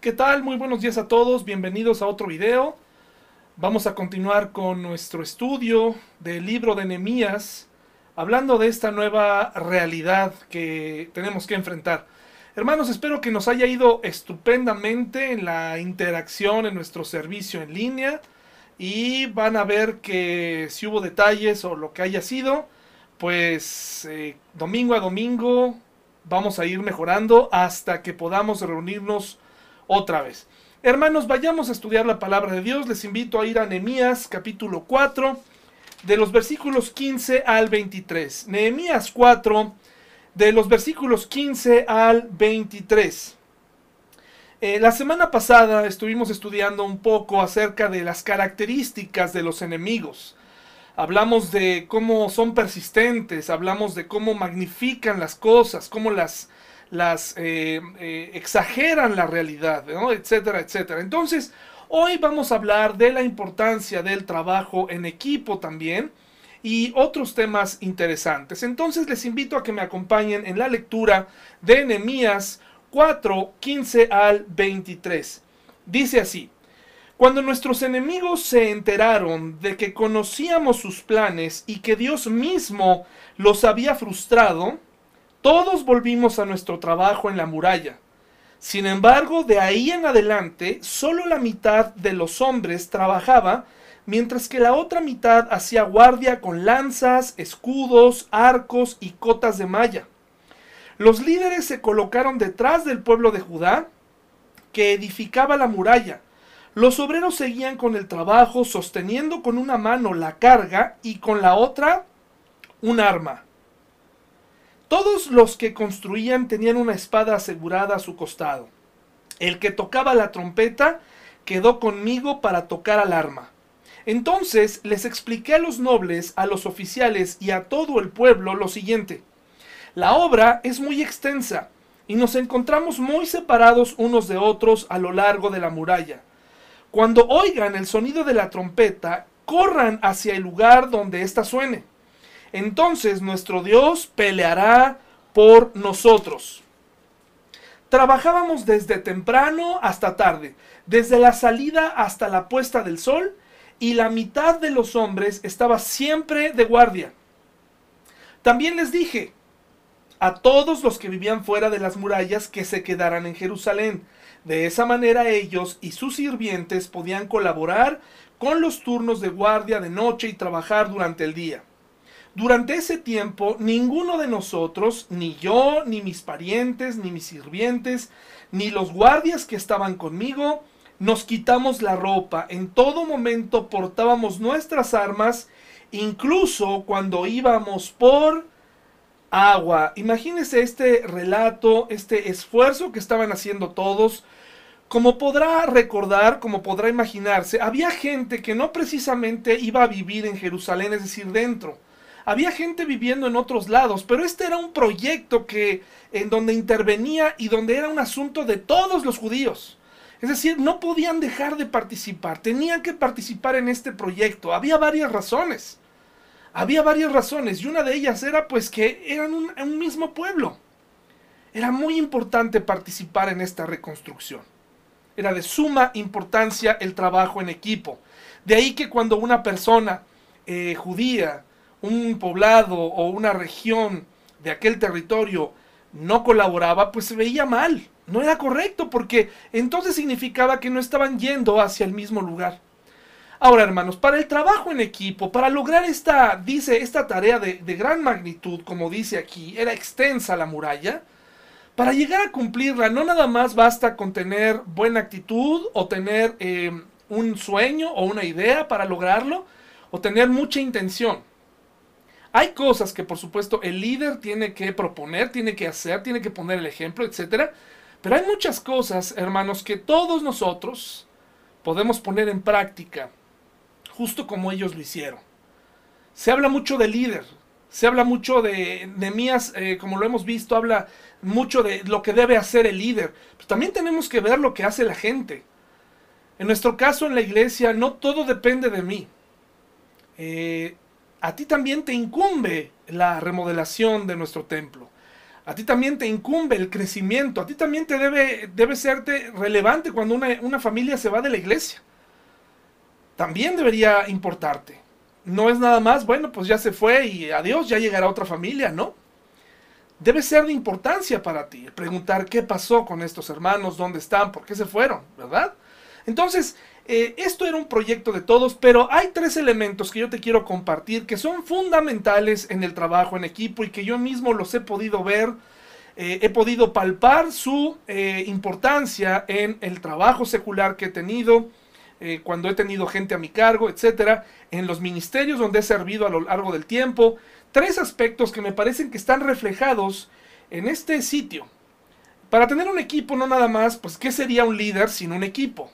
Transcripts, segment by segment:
¿Qué tal? Muy buenos días a todos, bienvenidos a otro video. Vamos a continuar con nuestro estudio del libro de Nehemías, hablando de esta nueva realidad que tenemos que enfrentar. Hermanos, espero que nos haya ido estupendamente en la interacción en nuestro servicio en línea y van a ver que si hubo detalles o lo que haya sido, pues eh, domingo a domingo vamos a ir mejorando hasta que podamos reunirnos otra vez. Hermanos, vayamos a estudiar la palabra de Dios. Les invito a ir a Nehemías capítulo 4, de los versículos 15 al 23. Nehemías 4, de los versículos 15 al 23. Eh, la semana pasada estuvimos estudiando un poco acerca de las características de los enemigos. Hablamos de cómo son persistentes, hablamos de cómo magnifican las cosas, cómo las las eh, eh, exageran la realidad, etcétera, etcétera. Entonces, hoy vamos a hablar de la importancia del trabajo en equipo también y otros temas interesantes. Entonces, les invito a que me acompañen en la lectura de Nehemías 4, 15 al 23. Dice así. Cuando nuestros enemigos se enteraron de que conocíamos sus planes y que Dios mismo los había frustrado, todos volvimos a nuestro trabajo en la muralla. Sin embargo, de ahí en adelante, solo la mitad de los hombres trabajaba, mientras que la otra mitad hacía guardia con lanzas, escudos, arcos y cotas de malla. Los líderes se colocaron detrás del pueblo de Judá, que edificaba la muralla. Los obreros seguían con el trabajo, sosteniendo con una mano la carga y con la otra un arma. Todos los que construían tenían una espada asegurada a su costado. El que tocaba la trompeta quedó conmigo para tocar al arma. Entonces les expliqué a los nobles, a los oficiales y a todo el pueblo lo siguiente. La obra es muy extensa y nos encontramos muy separados unos de otros a lo largo de la muralla. Cuando oigan el sonido de la trompeta, corran hacia el lugar donde ésta suene entonces nuestro Dios peleará por nosotros. Trabajábamos desde temprano hasta tarde, desde la salida hasta la puesta del sol, y la mitad de los hombres estaba siempre de guardia. También les dije a todos los que vivían fuera de las murallas que se quedaran en Jerusalén. De esa manera ellos y sus sirvientes podían colaborar con los turnos de guardia de noche y trabajar durante el día. Durante ese tiempo, ninguno de nosotros, ni yo, ni mis parientes, ni mis sirvientes, ni los guardias que estaban conmigo, nos quitamos la ropa. En todo momento portábamos nuestras armas, incluso cuando íbamos por agua. Imagínense este relato, este esfuerzo que estaban haciendo todos. Como podrá recordar, como podrá imaginarse, había gente que no precisamente iba a vivir en Jerusalén, es decir, dentro había gente viviendo en otros lados, pero este era un proyecto que en donde intervenía y donde era un asunto de todos los judíos. Es decir, no podían dejar de participar, tenían que participar en este proyecto. Había varias razones. Había varias razones y una de ellas era pues que eran un, un mismo pueblo. Era muy importante participar en esta reconstrucción. Era de suma importancia el trabajo en equipo. De ahí que cuando una persona eh, judía un poblado o una región de aquel territorio no colaboraba, pues se veía mal, no era correcto, porque entonces significaba que no estaban yendo hacia el mismo lugar. Ahora, hermanos, para el trabajo en equipo, para lograr esta, dice, esta tarea de, gran magnitud, como dice aquí, era extensa la muralla, para llegar a cumplirla no nada más basta con tener buena actitud o tener eh, un sueño o una idea para lograrlo, o tener mucha intención. Hay cosas que por supuesto el líder tiene que proponer, tiene que hacer, tiene que poner el ejemplo, etc. Pero hay muchas cosas, hermanos, que todos nosotros podemos poner en práctica, justo como ellos lo hicieron. Se habla mucho del líder, se habla mucho de Nemías, eh, como lo hemos visto, habla mucho de lo que debe hacer el líder. Pero también tenemos que ver lo que hace la gente. En nuestro caso en la iglesia, no todo depende de mí. Eh, a ti también te incumbe la remodelación de nuestro templo. A ti también te incumbe el crecimiento, a ti también te debe, debe serte relevante cuando una, una familia se va de la iglesia. También debería importarte. No es nada más, bueno, pues ya se fue y adiós, ya llegará otra familia, ¿no? Debe ser de importancia para ti preguntar qué pasó con estos hermanos, dónde están, por qué se fueron, ¿verdad? Entonces, eh, esto era un proyecto de todos, pero hay tres elementos que yo te quiero compartir que son fundamentales en el trabajo en equipo y que yo mismo los he podido ver, eh, he podido palpar su eh, importancia en el trabajo secular que he tenido, cuando he tenido gente a mi cargo, etcétera, en los ministerios donde he servido a lo largo del tiempo. Tres aspectos que me parecen que están reflejados en este sitio. Para tener un equipo, no nada más, pues, ¿qué sería un líder sin un equipo?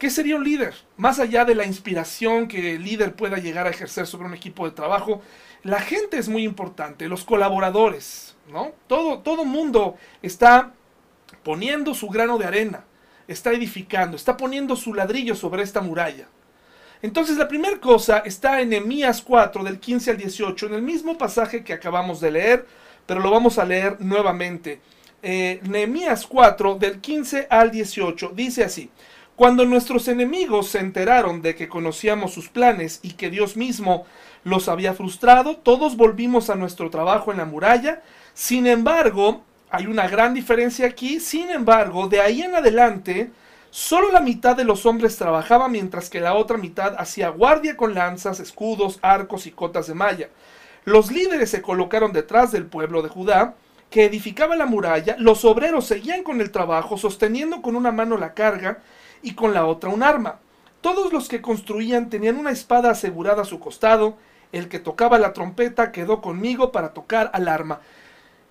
¿Qué sería un líder? Más allá de la inspiración que el líder pueda llegar a ejercer sobre un equipo de trabajo, la gente es muy importante, los colaboradores, ¿no? Todo, todo mundo está poniendo su grano de arena, está edificando, está poniendo su ladrillo sobre esta muralla. Entonces la primera cosa está en Nehemías 4 del 15 al 18, en el mismo pasaje que acabamos de leer, pero lo vamos a leer nuevamente. Eh, Nehemías 4 del 15 al 18 dice así, cuando nuestros enemigos se enteraron de que conocíamos sus planes y que Dios mismo los había frustrado, todos volvimos a nuestro trabajo en la muralla. Sin embargo, hay una gran diferencia aquí, sin embargo, de ahí en adelante, solo la mitad de los hombres trabajaba mientras que la otra mitad hacía guardia con lanzas, escudos, arcos y cotas de malla. Los líderes se colocaron detrás del pueblo de Judá, que edificaba la muralla, los obreros seguían con el trabajo, sosteniendo con una mano la carga, y con la otra un arma. Todos los que construían tenían una espada asegurada a su costado. El que tocaba la trompeta quedó conmigo para tocar al arma.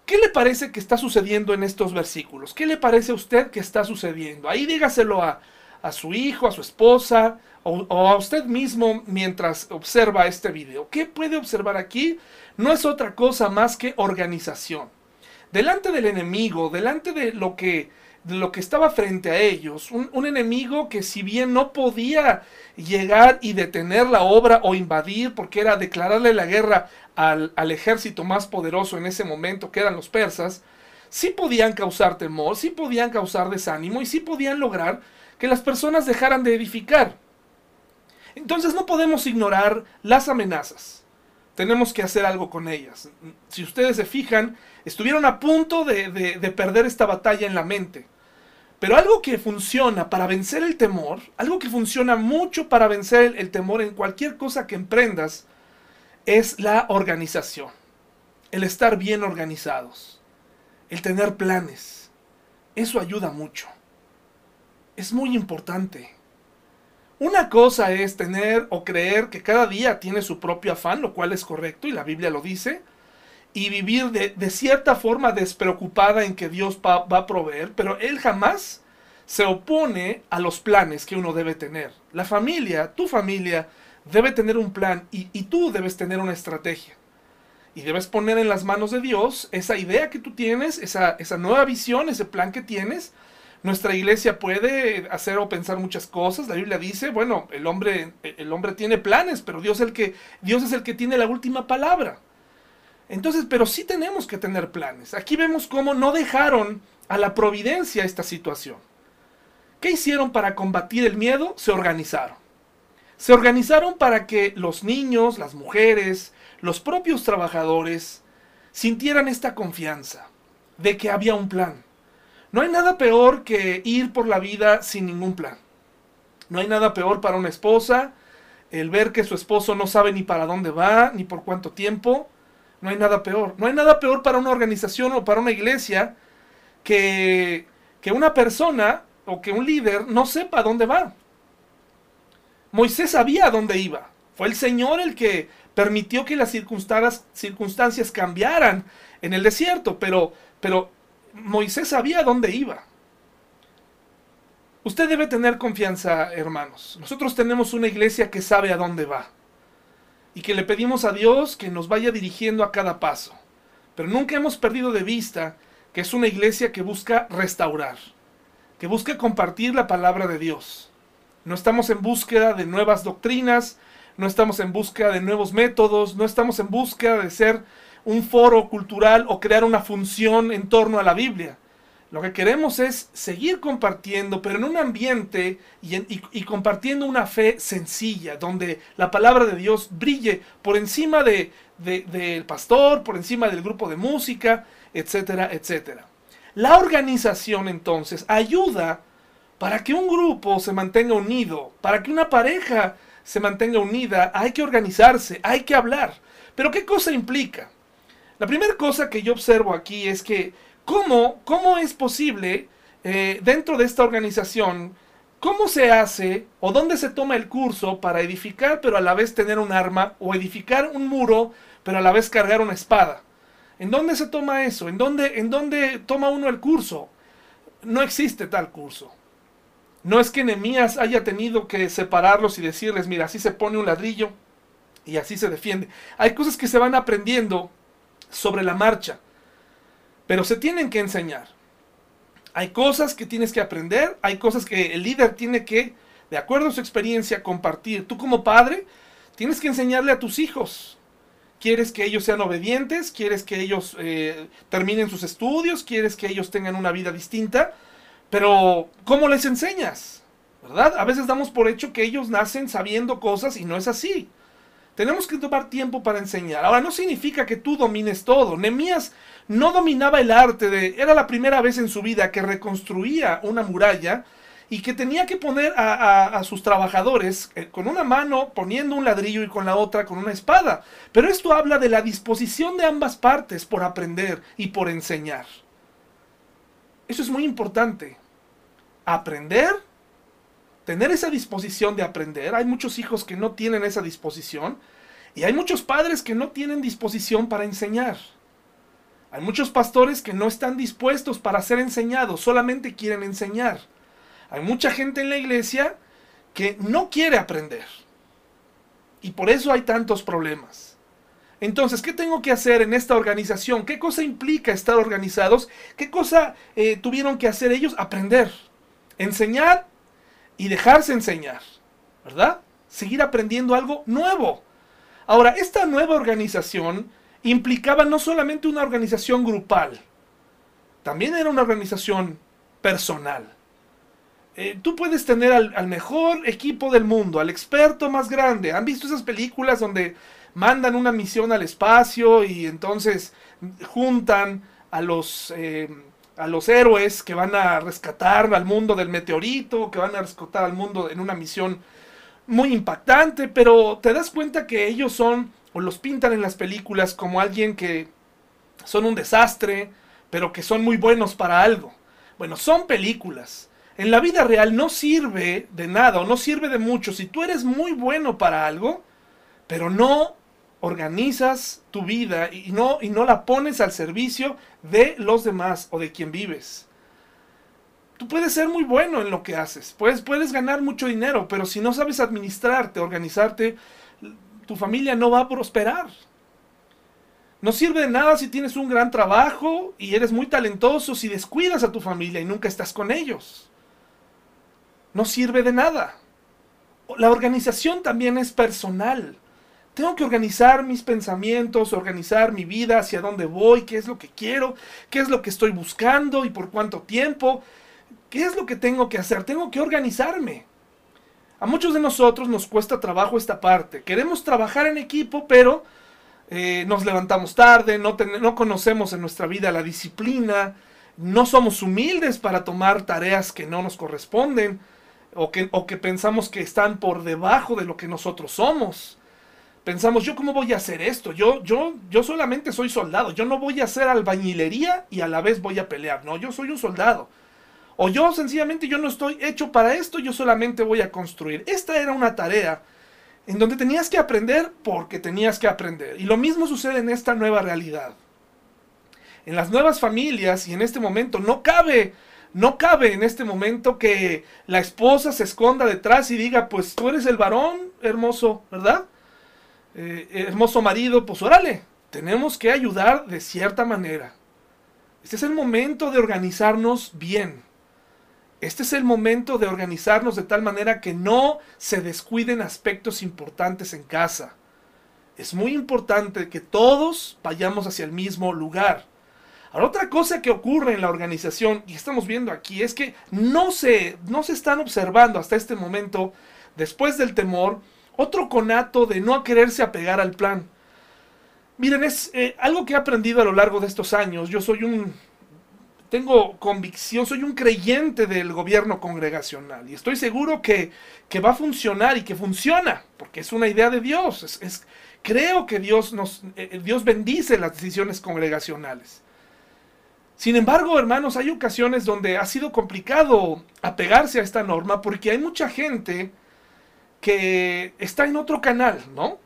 ¿Qué le parece que está sucediendo en estos versículos? ¿Qué le parece a usted que está sucediendo? Ahí dígaselo a, a su hijo, a su esposa o, o, a usted mismo mientras observa este video. ¿Qué puede observar aquí? No es otra cosa más que organización. Delante del enemigo, delante de lo que lo que estaba frente a ellos, un, enemigo que si bien no podía llegar y detener la obra o invadir, porque era declararle la guerra al, al ejército más poderoso en ese momento, que eran los persas, sí podían causar temor, sí podían causar desánimo y sí podían lograr que las personas dejaran de edificar. Entonces no podemos ignorar las amenazas. Tenemos que hacer algo con ellas. Si ustedes se fijan, estuvieron a punto de, de, perder esta batalla en la mente. Pero algo que funciona para vencer el temor, algo que funciona mucho para vencer el temor en cualquier cosa que emprendas, es la organización. El estar bien organizados. El tener planes. Eso ayuda mucho. Es muy importante. Una cosa es tener o creer que cada día tiene su propio afán, lo cual es correcto y la Biblia lo dice y vivir de, cierta forma despreocupada en que Dios va, a proveer, pero Él jamás se opone a los planes que uno debe tener. La familia, tu familia, debe tener un plan y, tú debes tener una estrategia. Y debes poner en las manos de Dios esa idea que tú tienes, esa, esa nueva visión, ese plan que tienes. Nuestra iglesia puede hacer o pensar muchas cosas. La Biblia dice, bueno, el hombre, el hombre tiene planes, pero Dios, el que, Dios es el que tiene la última palabra. Entonces, pero sí tenemos que tener planes. Aquí vemos cómo no dejaron a la providencia esta situación. ¿Qué hicieron para combatir el miedo? Se organizaron. Se organizaron para que los niños, las mujeres, los propios trabajadores sintieran esta confianza de que había un plan. No hay nada peor que ir por la vida sin ningún plan. No hay nada peor para una esposa el ver que su esposo no sabe ni para dónde va, ni por cuánto tiempo, no hay nada peor. No hay nada peor para una organización o para una iglesia que, que una persona o que un líder no sepa dónde va. Moisés sabía dónde iba. Fue el Señor el que permitió que las circunstancias, cambiaran en el desierto, pero, pero Moisés sabía dónde iba. Usted debe tener confianza, hermanos. Nosotros tenemos una iglesia que sabe a dónde va y que le pedimos a Dios que nos vaya dirigiendo a cada paso. Pero nunca hemos perdido de vista que es una iglesia que busca restaurar, que busca compartir la palabra de Dios. No estamos en búsqueda de nuevas doctrinas, no estamos en búsqueda de nuevos métodos, no estamos en búsqueda de ser un foro cultural o crear una función en torno a la Biblia. Lo que queremos es seguir compartiendo, pero en un ambiente y, compartiendo una fe sencilla, donde la palabra de Dios brille por encima del de, pastor, por encima del grupo de música, etcétera, etcétera. La organización entonces ayuda para que un grupo se mantenga unido, para que una pareja se mantenga unida, hay que organizarse, hay que hablar. Pero ¿qué cosa implica? La primera cosa que yo observo aquí es que cómo, cómo es posible eh, dentro de esta organización, cómo se hace o dónde se toma el curso para edificar pero a la vez tener un arma o edificar un muro pero a la vez cargar una espada. ¿En dónde se toma eso? ¿En dónde, en dónde toma uno el curso? No existe tal curso. No es que Nehemías haya tenido que separarlos y decirles, mira, así se pone un ladrillo y así se defiende. Hay cosas que se van aprendiendo sobre la marcha, pero se tienen que enseñar. Hay cosas que tienes que aprender, hay cosas que el líder tiene que, de acuerdo a su experiencia, compartir. Tú como padre tienes que enseñarle a tus hijos. ¿Quieres que ellos sean obedientes? ¿Quieres que ellos eh, terminen sus estudios? ¿Quieres que ellos tengan una vida distinta? Pero, ¿cómo les enseñas? ¿Verdad? A veces damos por hecho que ellos nacen sabiendo cosas y no es así. Tenemos que tomar tiempo para enseñar. Ahora, no significa que tú domines todo. Nemías no dominaba el arte de... Era la primera vez en su vida que reconstruía una muralla y que tenía que poner a, sus trabajadores eh, con una mano poniendo un ladrillo y con la otra con una espada. Pero esto habla de la disposición de ambas partes por aprender y por enseñar. Eso es muy importante. Aprender, tener esa disposición de aprender. Hay muchos hijos que no tienen esa disposición y hay muchos padres que no tienen disposición para enseñar. Hay muchos pastores que no están dispuestos para ser enseñados, solamente quieren enseñar. Hay mucha gente en la iglesia que no quiere aprender. Y por eso hay tantos problemas. Entonces, ¿qué tengo que hacer en esta organización? ¿Qué cosa implica estar organizados? ¿Qué cosa eh, tuvieron que hacer ellos? Aprender, enseñar y dejarse enseñar, ¿verdad? Seguir aprendiendo algo nuevo. Ahora, esta nueva organización implicaba no solamente una organización grupal, también era una organización personal. Eh, tú puedes tener al, mejor equipo del mundo, al experto más grande. ¿Han visto esas películas donde mandan una misión al espacio y entonces juntan a los, eh, a los héroes que van a rescatar al mundo del meteorito, que van a rescatar al mundo en una misión muy impactante, pero te das cuenta que ellos son, o los pintan en las películas como alguien que son un desastre, pero que son muy buenos para algo. Bueno, son películas. En la vida real no sirve de nada o no sirve de mucho si tú eres muy bueno para algo, pero no organizas tu vida y no, y no la pones al servicio de los demás o de quien vives. Tú puedes ser muy bueno en lo que haces, puedes, puedes ganar mucho dinero, pero si no sabes administrarte, organizarte, tu familia no va a prosperar. No sirve de nada si tienes un gran trabajo y eres muy talentoso si descuidas a tu familia y nunca estás con ellos. No sirve de nada. La organización también es personal. Tengo que organizar mis pensamientos, organizar mi vida, hacia dónde voy, qué es lo que quiero, qué es lo que estoy buscando y por cuánto tiempo. ¿Qué es lo que tengo que hacer? Tengo que organizarme. A muchos de nosotros nos cuesta trabajo esta parte. Queremos trabajar en equipo, pero eh, nos levantamos tarde, no, no conocemos en nuestra vida la disciplina, no somos humildes para tomar tareas que no nos corresponden o que pensamos que están por debajo de lo que nosotros somos pensamos, ¿yo cómo voy a hacer esto? Yo, yo, yo solamente soy soldado, yo no voy a hacer albañilería y a la vez voy a pelear, no, yo soy un soldado. O yo sencillamente yo no estoy hecho para esto, yo solamente voy a construir. Esta era una tarea en donde tenías que aprender porque tenías que aprender. Y lo mismo sucede en esta nueva realidad. En las nuevas familias y en este momento no cabe, no cabe en este momento que la esposa se esconda detrás y diga, pues tú eres el varón hermoso, ¿verdad? Eh, hermoso marido, pues órale, tenemos que ayudar de cierta manera. Este es el momento de organizarnos bien. Este es el momento de organizarnos de tal manera que no se descuiden aspectos importantes en casa. Es muy importante que todos vayamos hacia el mismo lugar. Ahora, otra cosa que ocurre en la organización, y estamos viendo aquí, es que no se, no se están observando hasta este momento, después del temor, otro conato de no quererse apegar al plan. Miren, es eh, algo que he aprendido a lo largo de estos años. Yo soy un tengo convicción, soy un creyente del gobierno congregacional y estoy seguro que, va a funcionar y que funciona, porque es una idea de Dios. Es, creo que Dios, nos, eh, eh, Dios bendice las decisiones congregacionales. Sin embargo, hermanos, hay ocasiones donde ha sido complicado apegarse a esta norma porque hay mucha gente que está en otro canal, ¿no?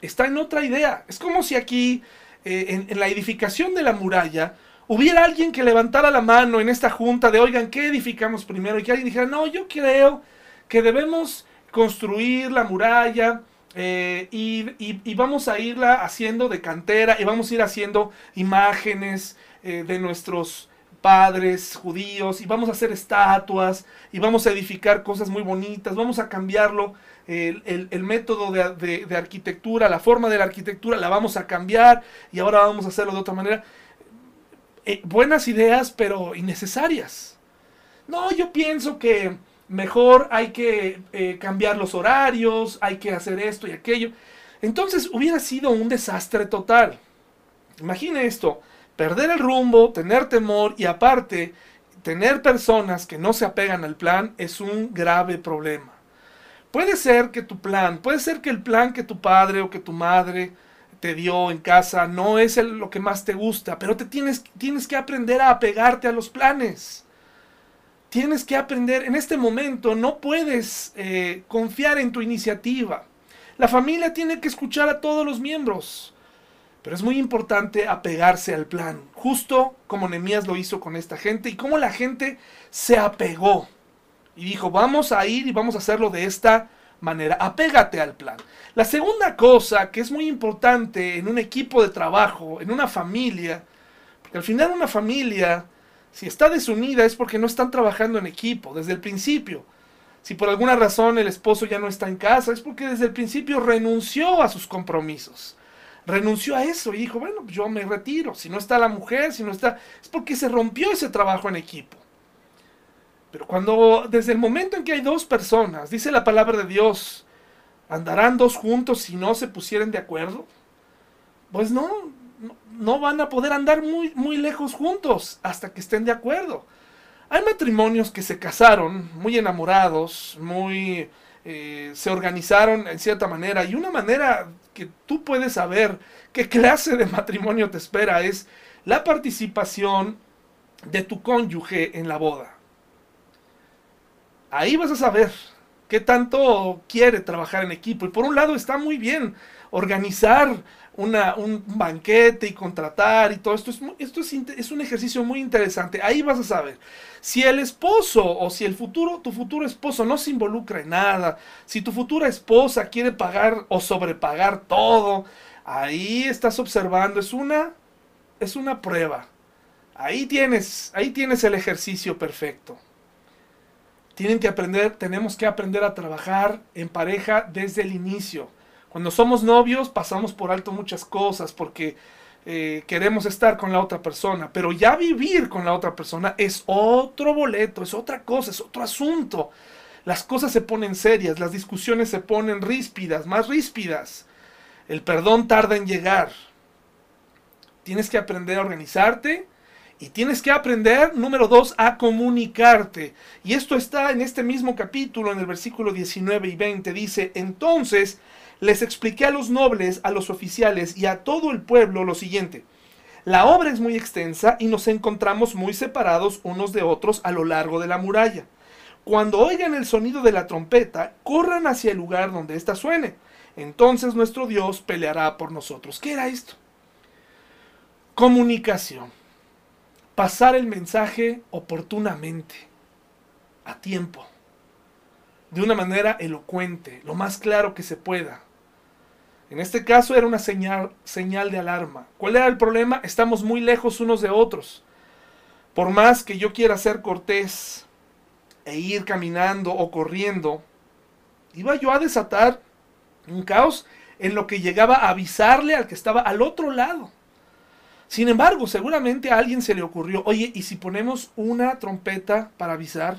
Está en otra idea. Es como si aquí, eh, en, la edificación de la muralla, hubiera alguien que levantara la mano en esta junta de, oigan, ¿qué edificamos primero? Y que alguien dijera, no, yo creo que debemos construir la muralla eh, y, vamos a irla haciendo de cantera y vamos a ir haciendo imágenes eh, de nuestros padres judíos y vamos a hacer estatuas y vamos a edificar cosas muy bonitas, vamos a cambiarlo. El, método de, de arquitectura, la forma de la arquitectura la vamos a cambiar y ahora vamos a hacerlo de otra manera. Eh, buenas ideas, pero innecesarias. No, yo pienso que mejor hay que eh, cambiar los horarios, hay que hacer esto y aquello. Entonces hubiera sido un desastre total. Imagine esto, perder el rumbo, tener temor y aparte tener personas que no se apegan al plan es un grave problema. Puede ser que tu plan, puede ser que el plan que tu padre o que tu madre te dio en casa no es lo que más te gusta, pero te tienes, tienes que aprender a apegarte a los planes. Tienes que aprender, en este momento no puedes eh, confiar en tu iniciativa. La familia tiene que escuchar a todos los miembros, pero es muy importante apegarse al plan, justo como Nemías lo hizo con esta gente y como la gente se apegó y dijo, vamos a ir y vamos a hacerlo de esta manera. Apégate al plan. La segunda cosa que es muy importante en un equipo de trabajo, en una familia, porque al final una familia, si está desunida es porque no están trabajando en equipo desde el principio. Si por alguna razón el esposo ya no está en casa, es porque desde el principio renunció a sus compromisos. Renunció a eso y dijo, bueno, yo me retiro. Si no está la mujer, si no está... Es porque se rompió ese trabajo en equipo. Pero cuando, desde el momento en que hay dos personas, dice la palabra de Dios, andarán dos juntos si no se pusieren de acuerdo, pues no, no van a poder andar muy, muy lejos juntos hasta que estén de acuerdo. Hay matrimonios que se casaron muy enamorados, muy eh, se organizaron en cierta manera y una manera que tú puedes saber qué clase de matrimonio te espera es la participación de tu cónyuge en la boda ahí vas a saber qué tanto quiere trabajar en equipo. Y por un lado está muy bien organizar una, un banquete y contratar y todo esto. Es, esto es, un ejercicio muy interesante. Ahí vas a saber si el esposo o si el futuro, tu futuro esposo no se involucra en nada, si tu futura esposa quiere pagar o sobrepagar todo, ahí estás observando, es una, es una prueba. Ahí tienes, ahí tienes el ejercicio perfecto. Tienen que aprender, tenemos que aprender a trabajar en pareja desde el inicio. Cuando somos novios pasamos por alto muchas cosas porque eh, queremos estar con la otra persona, pero ya vivir con la otra persona es otro boleto, es otra cosa, es otro asunto. Las cosas se ponen serias, las discusiones se ponen ríspidas, más ríspidas. El perdón tarda en llegar. Tienes que aprender a organizarte, y tienes que aprender, número dos, a comunicarte. Y esto está en este mismo capítulo, en el versículo 19 y 20. Dice, entonces les expliqué a los nobles, a los oficiales y a todo el pueblo lo siguiente. La obra es muy extensa y nos encontramos muy separados unos de otros a lo largo de la muralla. Cuando oigan el sonido de la trompeta, corran hacia el lugar donde ésta suene. Entonces nuestro Dios peleará por nosotros. ¿Qué era esto? Comunicación pasar el mensaje oportunamente, a tiempo, de una manera elocuente, lo más claro que se pueda. En este caso era una señal, señal de alarma. ¿Cuál era el problema? Estamos muy lejos unos de otros. Por más que yo quiera ser cortés e ir caminando o corriendo, iba yo a desatar un caos en lo que llegaba a avisarle al que estaba al otro lado. Sin embargo, seguramente a alguien se le ocurrió, oye, ¿y si ponemos una trompeta para avisar?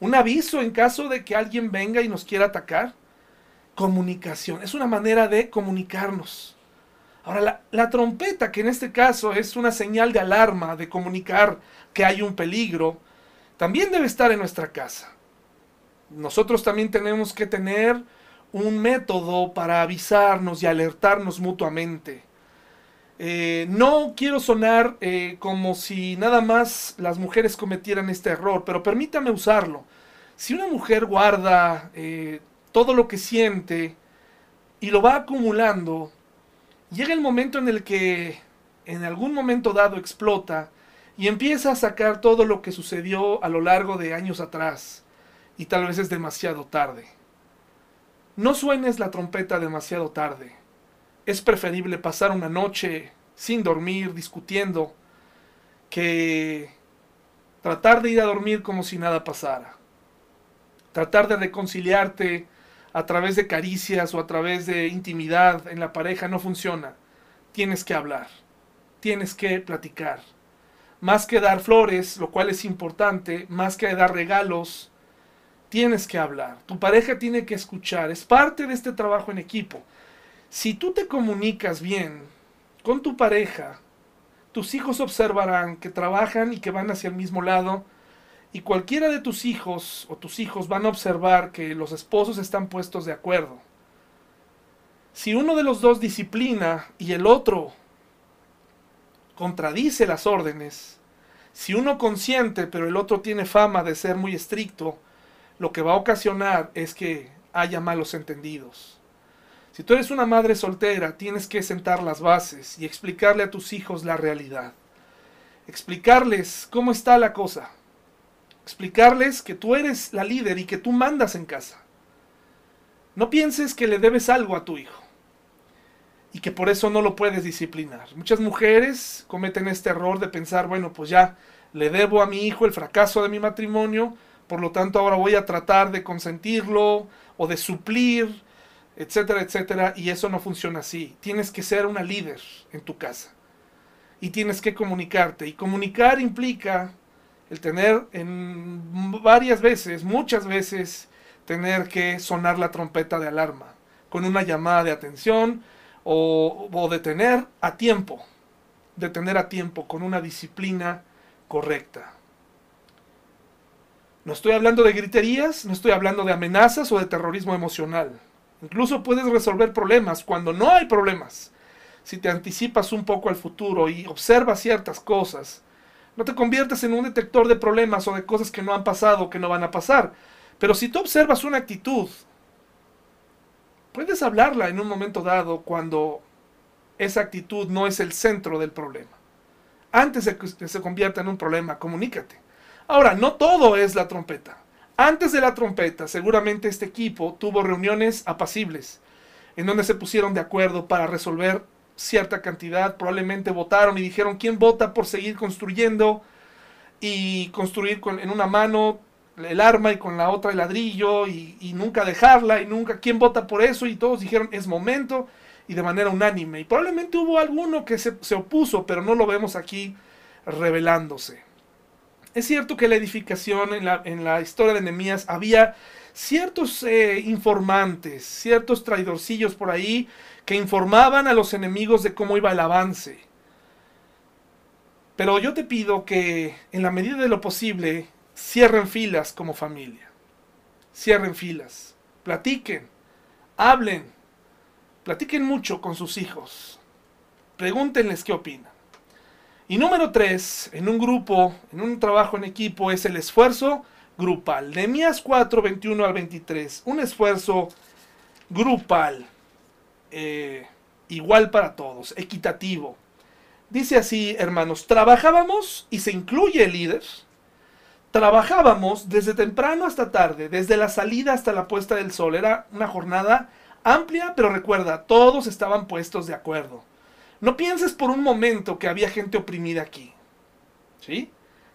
Un aviso en caso de que alguien venga y nos quiera atacar. Comunicación, es una manera de comunicarnos. Ahora, la, trompeta, que en este caso es una señal de alarma, de comunicar que hay un peligro, también debe estar en nuestra casa. Nosotros también tenemos que tener un método para avisarnos y alertarnos mutuamente. Eh, no quiero sonar eh, como si nada más las mujeres cometieran este error, pero permítame usarlo. Si una mujer guarda eh, todo lo que siente y lo va acumulando, llega el momento en el que en algún momento dado explota y empieza a sacar todo lo que sucedió a lo largo de años atrás y tal vez es demasiado tarde. No suenes la trompeta demasiado tarde. Es preferible pasar una noche sin dormir, discutiendo, que tratar de ir a dormir como si nada pasara. Tratar de reconciliarte a través de caricias o a través de intimidad en la pareja no funciona. Tienes que hablar, tienes que platicar. Más que dar flores, lo cual es importante, más que dar regalos, tienes que hablar, tu pareja tiene que escuchar, es parte de este trabajo en equipo. Si tú te comunicas bien con tu pareja, tus hijos observarán que trabajan y que van hacia el mismo lado, y cualquiera de tus hijos o tus hijos van a observar que los esposos están puestos de acuerdo. Si uno de los dos disciplina y el otro contradice las órdenes, si uno consiente pero el otro tiene fama de ser muy estricto, lo que va a ocasionar es que haya malos entendidos. Si tú eres una madre soltera, tienes que sentar las bases y explicarle a tus hijos la realidad. Explicarles cómo está la cosa. Explicarles que tú eres la líder y que tú mandas en casa. No pienses que le debes algo a tu hijo y que por eso no lo puedes disciplinar. Muchas mujeres cometen este error de pensar, bueno, pues ya le debo a mi hijo el fracaso de mi matrimonio, por lo tanto ahora voy a tratar de consentirlo o de suplir, etcétera, etcétera, y eso no funciona así. Tienes que ser una líder en tu casa y tienes que comunicarte. Y comunicar implica el tener en varias veces, muchas veces, tener que sonar la trompeta de alarma con una llamada de atención o, o detener a tiempo, detener a tiempo con una disciplina correcta. No estoy hablando de griterías, no estoy hablando de amenazas o de terrorismo emocional. Incluso puedes resolver problemas cuando no hay problemas. Si te anticipas un poco al futuro y observas ciertas cosas, no te conviertes en un detector de problemas o de cosas que no han pasado o que no van a pasar. Pero si tú observas una actitud, puedes hablarla en un momento dado cuando esa actitud no es el centro del problema. Antes de que se convierta en un problema, comunícate. Ahora, no todo es la trompeta. Antes de la trompeta, seguramente este equipo tuvo reuniones apacibles, en donde se pusieron de acuerdo para resolver cierta cantidad, probablemente votaron y dijeron quién vota por seguir construyendo y construir con, en una mano el arma y con la otra el ladrillo y, y, nunca dejarla y nunca quién vota por eso y todos dijeron es momento y de manera unánime. Y probablemente hubo alguno que se, se opuso pero no lo vemos aquí revelándose. Es cierto que la edificación en la, en la historia de Nehemías había ciertos eh, informantes, ciertos traidorcillos por ahí que informaban a los enemigos de cómo iba el avance. Pero yo te pido que en la medida de lo posible cierren filas como familia. Cierren filas. Platiquen. Hablen. Platiquen mucho con sus hijos. Pregúntenles qué opinan. Y número tres, en un grupo, en un trabajo en equipo, es el esfuerzo grupal. Nehemías 4, 21 al 23. Un esfuerzo grupal. Eh, igual para todos, equitativo. Dice así, hermanos, trabajábamos, y se incluye el líder, trabajábamos desde temprano hasta tarde, desde la salida hasta la puesta del sol. Era una jornada amplia, pero recuerda, todos estaban puestos de acuerdo. No pienses por un momento que había gente oprimida aquí. ¿Sí?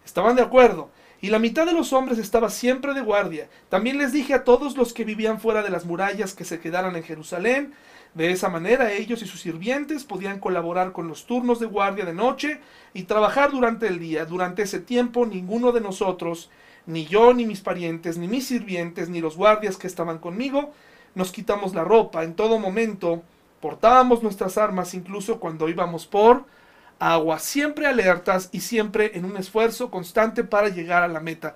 Estaban de acuerdo. Y la mitad de los hombres estaba siempre de guardia. También les dije a todos los que vivían fuera de las murallas que se quedaran en Jerusalén. De esa manera ellos y sus sirvientes podían colaborar con los turnos de guardia de noche y trabajar durante el día. Durante ese tiempo ninguno de nosotros, ni yo, ni mis parientes, ni mis sirvientes, ni los guardias que estaban conmigo, nos quitamos la ropa. En todo momento portábamos nuestras armas incluso cuando íbamos por agua, siempre alertas y siempre en un esfuerzo constante para llegar a la meta.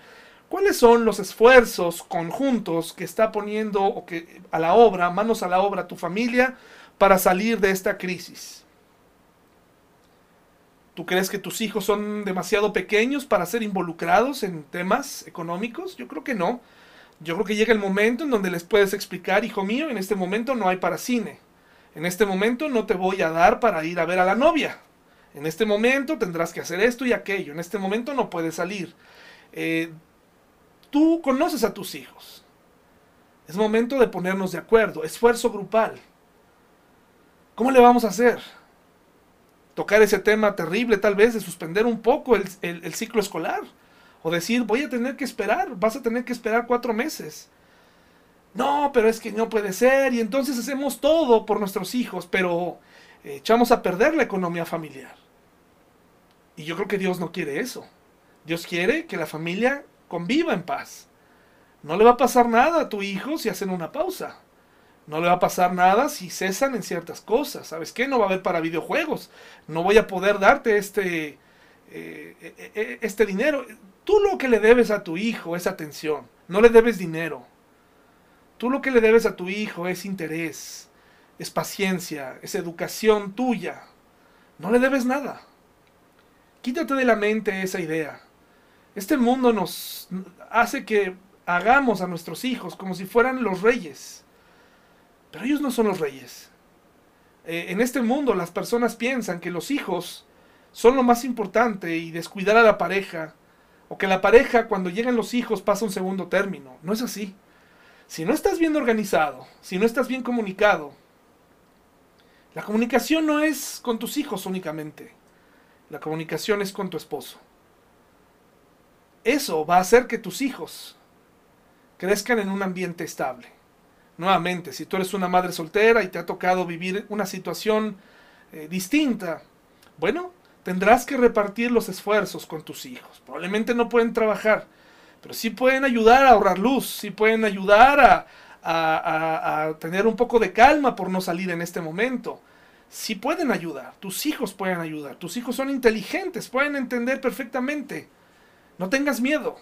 ¿Cuáles son los esfuerzos conjuntos que está poniendo o que, a la obra, manos a la obra, tu familia para salir de esta crisis? ¿Tú crees que tus hijos son demasiado pequeños para ser involucrados en temas económicos? Yo creo que no. Yo creo que llega el momento en donde les puedes explicar, hijo mío, en este momento no hay para cine. En este momento no te voy a dar para ir a ver a la novia. En este momento tendrás que hacer esto y aquello. En este momento no puedes salir. Eh, tú conoces a tus hijos. Es momento de ponernos de acuerdo. Esfuerzo grupal. ¿Cómo le vamos a hacer? Tocar ese tema terrible tal vez de suspender un poco el, ciclo escolar. O decir, voy a tener que esperar, vas a tener que esperar cuatro meses. No, pero es que no puede ser. Y entonces hacemos todo por nuestros hijos, pero echamos a perder la economía familiar. Y yo creo que Dios no quiere eso. Dios quiere que la familia conviva en paz. No le va a pasar nada a tu hijo si hacen una pausa. No le va a pasar nada si cesan en ciertas cosas. ¿Sabes qué? No va a haber para videojuegos. No voy a poder darte este, eh, eh, eh, este dinero. Tú lo que le debes a tu hijo es atención. No le debes dinero. Tú lo que le debes a tu hijo es interés, es paciencia, es educación tuya. No le debes nada. Quítate de la mente esa idea. Este mundo nos hace que hagamos a nuestros hijos como si fueran los reyes. Pero ellos no son los reyes. Eh, en este mundo las personas piensan que los hijos son lo más importante y descuidar a la pareja, o que la pareja cuando llegan los hijos pasa un segundo término. No es así. Si no estás bien organizado, si no estás bien comunicado, la comunicación no es con tus hijos únicamente. La comunicación es con tu esposo eso va a hacer que tus hijos crezcan en un ambiente estable. Nuevamente, si tú eres una madre soltera y te ha tocado vivir una situación eh, distinta, bueno, tendrás que repartir los esfuerzos con tus hijos. Probablemente no pueden trabajar, pero sí pueden ayudar a ahorrar luz, sí pueden ayudar a, a tener un poco de calma por no salir en este momento. Sí pueden ayudar, tus hijos pueden ayudar, tus hijos son inteligentes, pueden entender perfectamente no tengas miedo.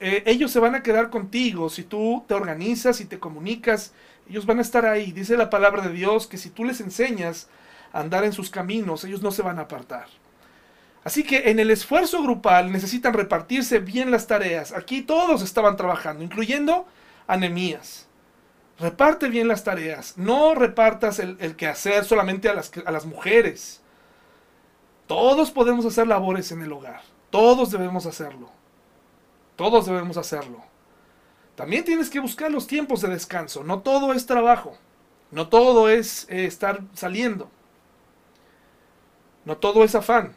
Eh, ellos se van a quedar contigo si tú te organizas y te comunicas. Ellos van a estar ahí. Dice la palabra de Dios que si tú les enseñas a andar en sus caminos, ellos no se van a apartar. Así que en el esfuerzo grupal necesitan repartirse bien las tareas. Aquí todos estaban trabajando, incluyendo anemías. Reparte bien las tareas. No repartas el, quehacer solamente a las, a las mujeres. Todos podemos hacer labores en el hogar. Todos debemos hacerlo. Todos debemos hacerlo. También tienes que buscar los tiempos de descanso. No todo es trabajo. No todo es eh, estar saliendo. No todo es afán.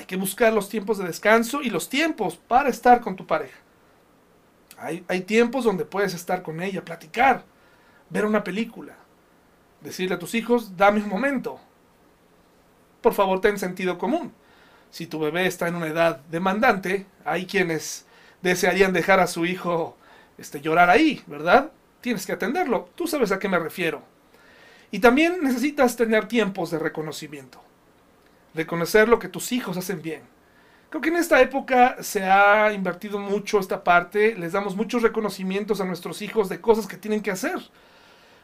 Hay que buscar los tiempos de descanso y los tiempos para estar con tu pareja. Hay, hay tiempos donde puedes estar con ella, platicar, ver una película, decirle a tus hijos, dame un momento. Por favor, ten sentido común si tu bebé está en una edad demandante, hay quienes desearían dejar a su hijo este, llorar ahí, ¿verdad? Tienes que atenderlo. Tú sabes a qué me refiero. Y también necesitas tener tiempos de reconocimiento. Reconocer lo que tus hijos hacen bien. Creo que en esta época se ha invertido mucho esta parte. Les damos muchos reconocimientos a nuestros hijos de cosas que tienen que hacer.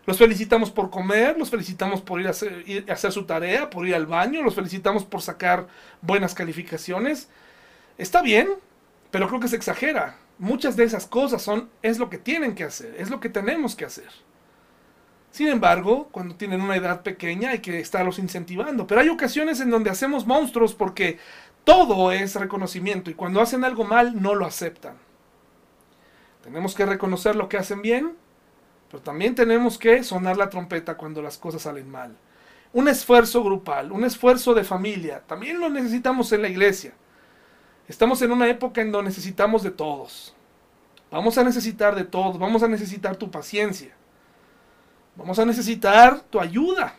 Los felicitamos por comer, los felicitamos por ir a, hacer, su tarea, por ir al baño, los felicitamos por sacar buenas calificaciones. Está bien, pero creo que se exagera. Muchas de esas cosas son, es lo que tienen que hacer, es lo que tenemos que hacer. Sin embargo, cuando tienen una edad pequeña hay que estarlos incentivando. Pero hay ocasiones en donde hacemos monstruos porque todo es reconocimiento y cuando hacen algo mal no lo aceptan. Tenemos que reconocer lo que hacen bien pero también tenemos que sonar la trompeta cuando las cosas salen mal. Un esfuerzo grupal, un esfuerzo de familia, también lo necesitamos en la iglesia. Estamos en una época en donde necesitamos de todos. Vamos a necesitar de todos, vamos a necesitar tu paciencia. Vamos a necesitar tu ayuda.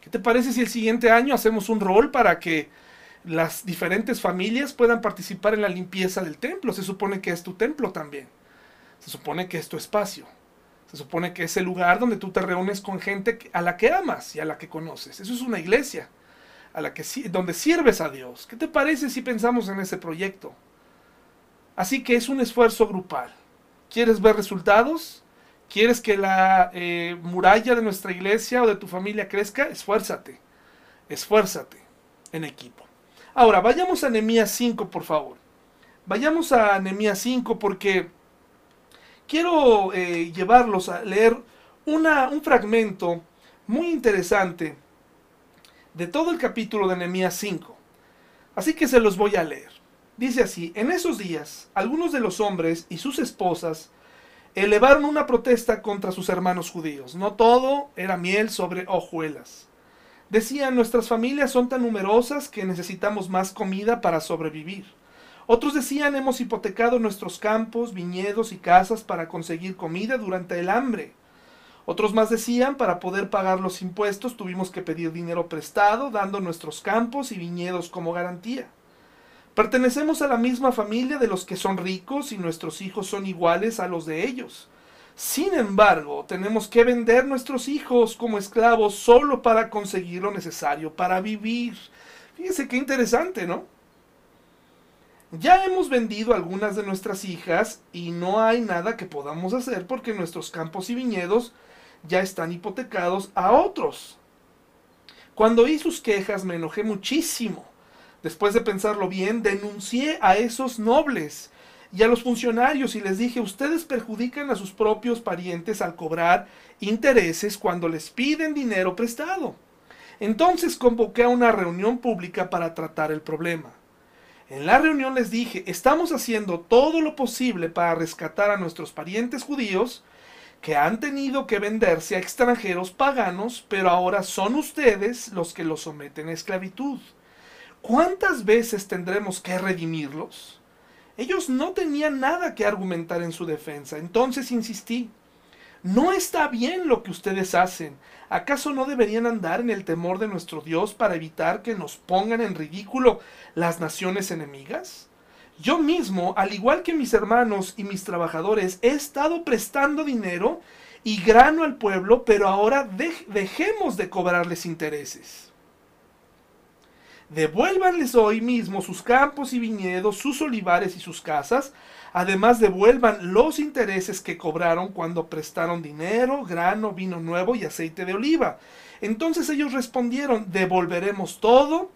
¿Qué te parece si el siguiente año hacemos un rol para que las diferentes familias puedan participar en la limpieza del templo? Se supone que es tu templo también. Se supone que es tu espacio. Se supone que es el lugar donde tú te reúnes con gente a la que amas y a la que conoces. Eso es una iglesia a la que donde sirves a Dios. ¿Qué te parece si pensamos en ese proyecto? Así que es un esfuerzo grupal. ¿Quieres ver resultados? ¿Quieres que la eh, muralla de nuestra iglesia o de tu familia crezca? Esfuérzate. Esfuérzate en equipo. Ahora, vayamos a Nehemías 5, por favor. Vayamos a Nehemías 5 porque quiero eh, llevarlos a leer una, un fragmento muy interesante de todo el capítulo de Nehemías 5. Así que se los voy a leer. Dice así, en esos días, algunos de los hombres y sus esposas elevaron una protesta contra sus hermanos judíos. No todo era miel sobre hojuelas. Decían, nuestras familias son tan numerosas que necesitamos más comida para sobrevivir. Otros decían, hemos hipotecado nuestros campos, viñedos y casas para conseguir comida durante el hambre. Otros más decían, para poder pagar los impuestos tuvimos que pedir dinero prestado, dando nuestros campos y viñedos como garantía. Pertenecemos a la misma familia de los que son ricos y nuestros hijos son iguales a los de ellos. Sin embargo, tenemos que vender nuestros hijos como esclavos solo para conseguir lo necesario para vivir. Fíjense qué interesante, ¿no? Ya hemos vendido algunas de nuestras hijas y no hay nada que podamos hacer porque nuestros campos y viñedos ya están hipotecados a otros. Cuando oí sus quejas me enojé muchísimo. Después de pensarlo bien, denuncié a esos nobles y a los funcionarios y les dije, ustedes perjudican a sus propios parientes al cobrar intereses cuando les piden dinero prestado. Entonces convoqué a una reunión pública para tratar el problema. En la reunión les dije, estamos haciendo todo lo posible para rescatar a nuestros parientes judíos que han tenido que venderse a extranjeros paganos, pero ahora son ustedes los que los someten a esclavitud. ¿Cuántas veces tendremos que redimirlos? Ellos no tenían nada que argumentar en su defensa, entonces insistí. No está bien lo que ustedes hacen. ¿Acaso no deberían andar en el temor de nuestro Dios para evitar que nos pongan en ridículo las naciones enemigas? Yo mismo, al igual que mis hermanos y mis trabajadores, he estado prestando dinero y grano al pueblo, pero ahora dejemos de cobrarles intereses. Devuélvanles hoy mismo sus campos y viñedos, sus olivares y sus casas. Además, devuelvan los intereses que cobraron cuando prestaron dinero, grano, vino nuevo y aceite de oliva. Entonces ellos respondieron, devolveremos todo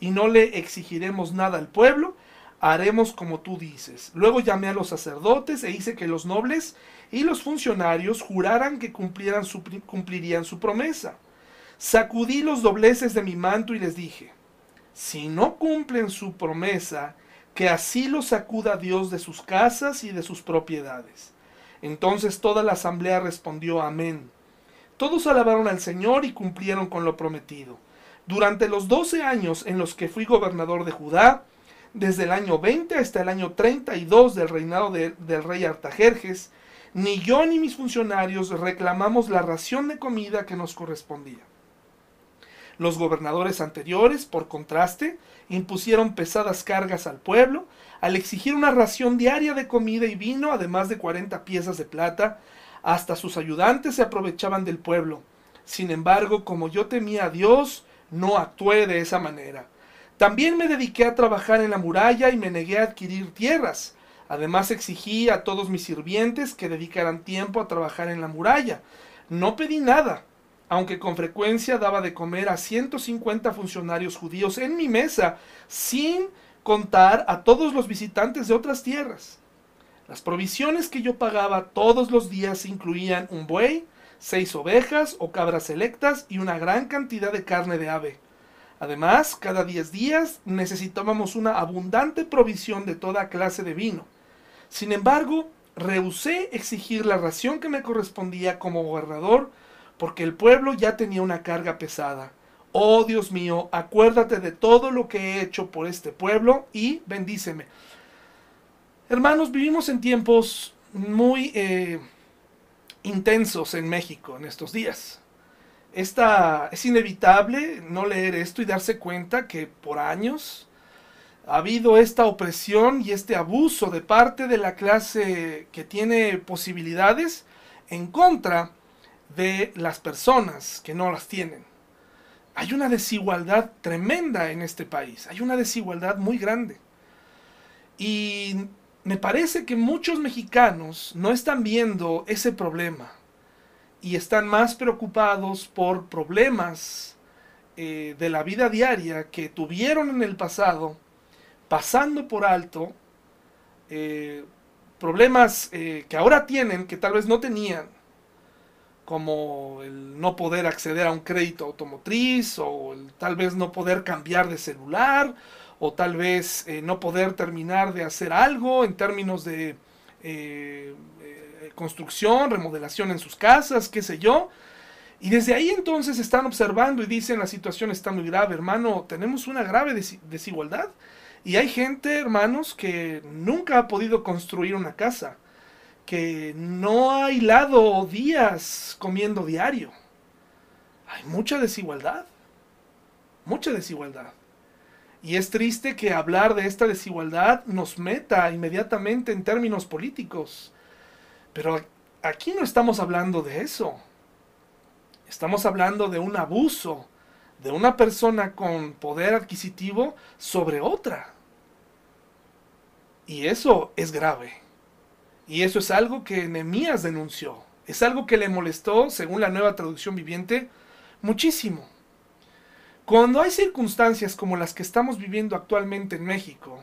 y no le exigiremos nada al pueblo haremos como tú dices. Luego llamé a los sacerdotes e hice que los nobles y los funcionarios juraran que cumplieran su, cumplirían su promesa. Sacudí los dobleces de mi manto y les dije, si no cumplen su promesa, que así los sacuda Dios de sus casas y de sus propiedades. Entonces toda la asamblea respondió amén. Todos alabaron al Señor y cumplieron con lo prometido. Durante los doce años en los que fui gobernador de Judá, desde el año 20 hasta el año 32 del reinado del rey Artajerjes, ni yo ni mis funcionarios reclamamos la ración de comida que nos correspondía. Los gobernadores anteriores, por contraste, impusieron pesadas cargas al pueblo al exigir una ración diaria de comida y vino, además de 40 piezas de plata. Hasta sus ayudantes se aprovechaban del pueblo. Sin embargo, como yo temía a Dios, no actué de esa manera. También me dediqué a trabajar en la muralla y me negué a adquirir tierras. Además exigí a todos mis sirvientes que dedicaran tiempo a trabajar en la muralla. No pedí nada, aunque con frecuencia daba de comer a 150 funcionarios judíos en mi mesa, sin contar a todos los visitantes de otras tierras. Las provisiones que yo pagaba todos los días incluían un buey, seis ovejas o cabras selectas y una gran cantidad de carne de ave. Además, cada 10 días necesitábamos una abundante provisión de toda clase de vino. Sin embargo, rehusé exigir la ración que me correspondía como gobernador porque el pueblo ya tenía una carga pesada. Oh Dios mío, acuérdate de todo lo que he hecho por este pueblo y bendíceme. Hermanos, vivimos en tiempos muy, eh, intensos en México en estos días. Esta, es inevitable no leer esto y darse cuenta que por años ha habido esta opresión y este abuso de parte de la clase que tiene posibilidades en contra de las personas que no las tienen. Hay una desigualdad tremenda en este país, hay una desigualdad muy grande. Y me parece que muchos mexicanos no están viendo ese problema y están más preocupados por problemas eh, de la vida diaria que tuvieron en el pasado, pasando por alto, eh, problemas eh, que ahora tienen que tal vez no tenían, como el no poder acceder a un crédito automotriz o el tal vez no poder cambiar de celular o tal vez no poder terminar de hacer algo en términos de construcción, remodelación en sus casas, qué sé yo. Y desde ahí entonces están observando y dicen la situación está muy grave, hermano, tenemos una grave desigualdad. Y hay gente, hermanos, que nunca ha podido construir una casa, que no ha hilado días comiendo diario. Hay mucha desigualdad, mucha desigualdad. Y es triste que hablar de esta desigualdad nos meta inmediatamente en términos políticos. Pero aquí no estamos hablando de eso. Estamos hablando de un abuso de una persona con poder adquisitivo sobre otra. Y eso es grave. Y eso es algo que Nehemías denunció. Es algo que le molestó, según la nueva traducción viviente, muchísimo. Cuando hay circunstancias como las que estamos viviendo actualmente en México,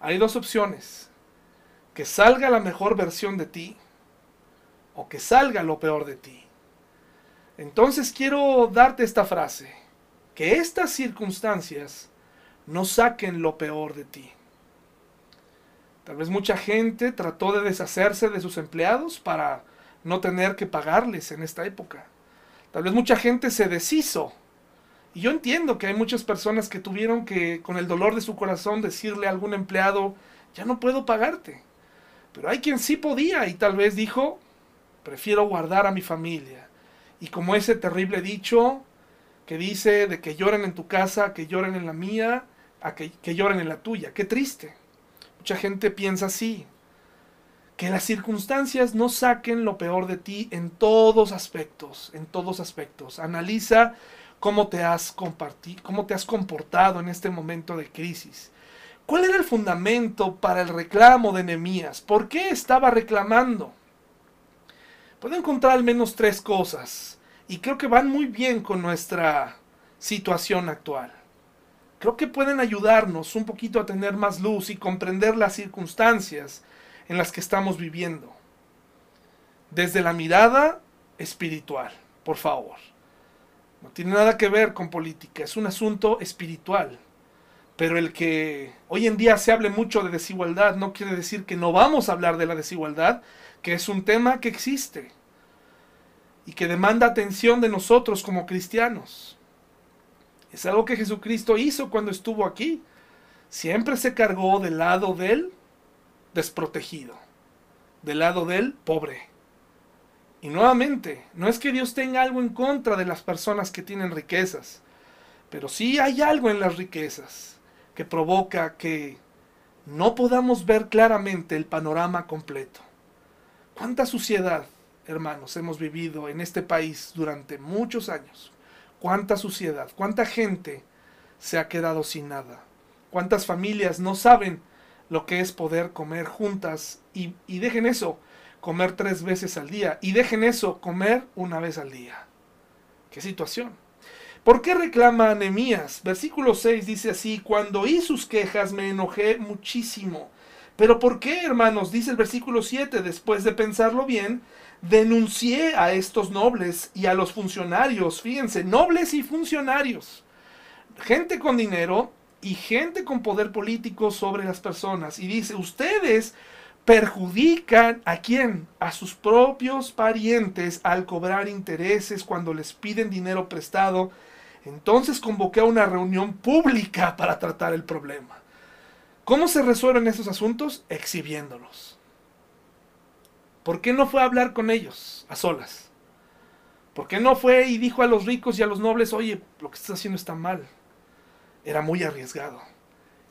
hay dos opciones. Que salga la mejor versión de ti o que salga lo peor de ti. Entonces quiero darte esta frase, que estas circunstancias no saquen lo peor de ti. Tal vez mucha gente trató de deshacerse de sus empleados para no tener que pagarles en esta época. Tal vez mucha gente se deshizo. Y yo entiendo que hay muchas personas que tuvieron que, con el dolor de su corazón, decirle a algún empleado, ya no puedo pagarte. Pero hay quien sí podía y tal vez dijo, prefiero guardar a mi familia. Y como ese terrible dicho que dice de que lloren en tu casa, que lloren en la mía, a que, que lloren en la tuya. Qué triste. Mucha gente piensa así. Que las circunstancias no saquen lo peor de ti en todos aspectos, en todos aspectos. Analiza cómo te has cómo te has comportado en este momento de crisis. ¿Cuál era el fundamento para el reclamo de Nehemías? ¿Por qué estaba reclamando? puedo encontrar al menos tres cosas y creo que van muy bien con nuestra situación actual. Creo que pueden ayudarnos un poquito a tener más luz y comprender las circunstancias en las que estamos viviendo. Desde la mirada espiritual, por favor. No tiene nada que ver con política, es un asunto espiritual. Pero el que hoy en día se hable mucho de desigualdad no quiere decir que no vamos a hablar de la desigualdad, que es un tema que existe y que demanda atención de nosotros como cristianos. Es algo que Jesucristo hizo cuando estuvo aquí. Siempre se cargó del lado del desprotegido, del lado del pobre. Y nuevamente, no es que Dios tenga algo en contra de las personas que tienen riquezas, pero sí hay algo en las riquezas que provoca que no podamos ver claramente el panorama completo. ¿Cuánta suciedad, hermanos, hemos vivido en este país durante muchos años? ¿Cuánta suciedad? ¿Cuánta gente se ha quedado sin nada? ¿Cuántas familias no saben lo que es poder comer juntas? Y, dejen eso, comer tres veces al día. Y dejen eso, comer una vez al día. ¿Qué situación? ¿Por qué reclama Anemías? Versículo 6 dice así, cuando oí sus quejas me enojé muchísimo pero ¿por qué, hermanos? Dice el versículo 7, después de pensarlo bien, denuncié a estos nobles y a los funcionarios, fíjense, nobles y funcionarios, gente con dinero y gente con poder político sobre las personas. Y dice, ustedes perjudican a quién? A sus propios parientes al cobrar intereses cuando les piden dinero prestado. Entonces convoqué a una reunión pública para tratar el problema. ¿Cómo se resuelven esos asuntos? Exhibiéndolos. ¿Por qué no fue a hablar con ellos a solas? ¿Por qué no fue y dijo a los ricos y a los nobles, oye, lo que estás haciendo está mal? Era muy arriesgado.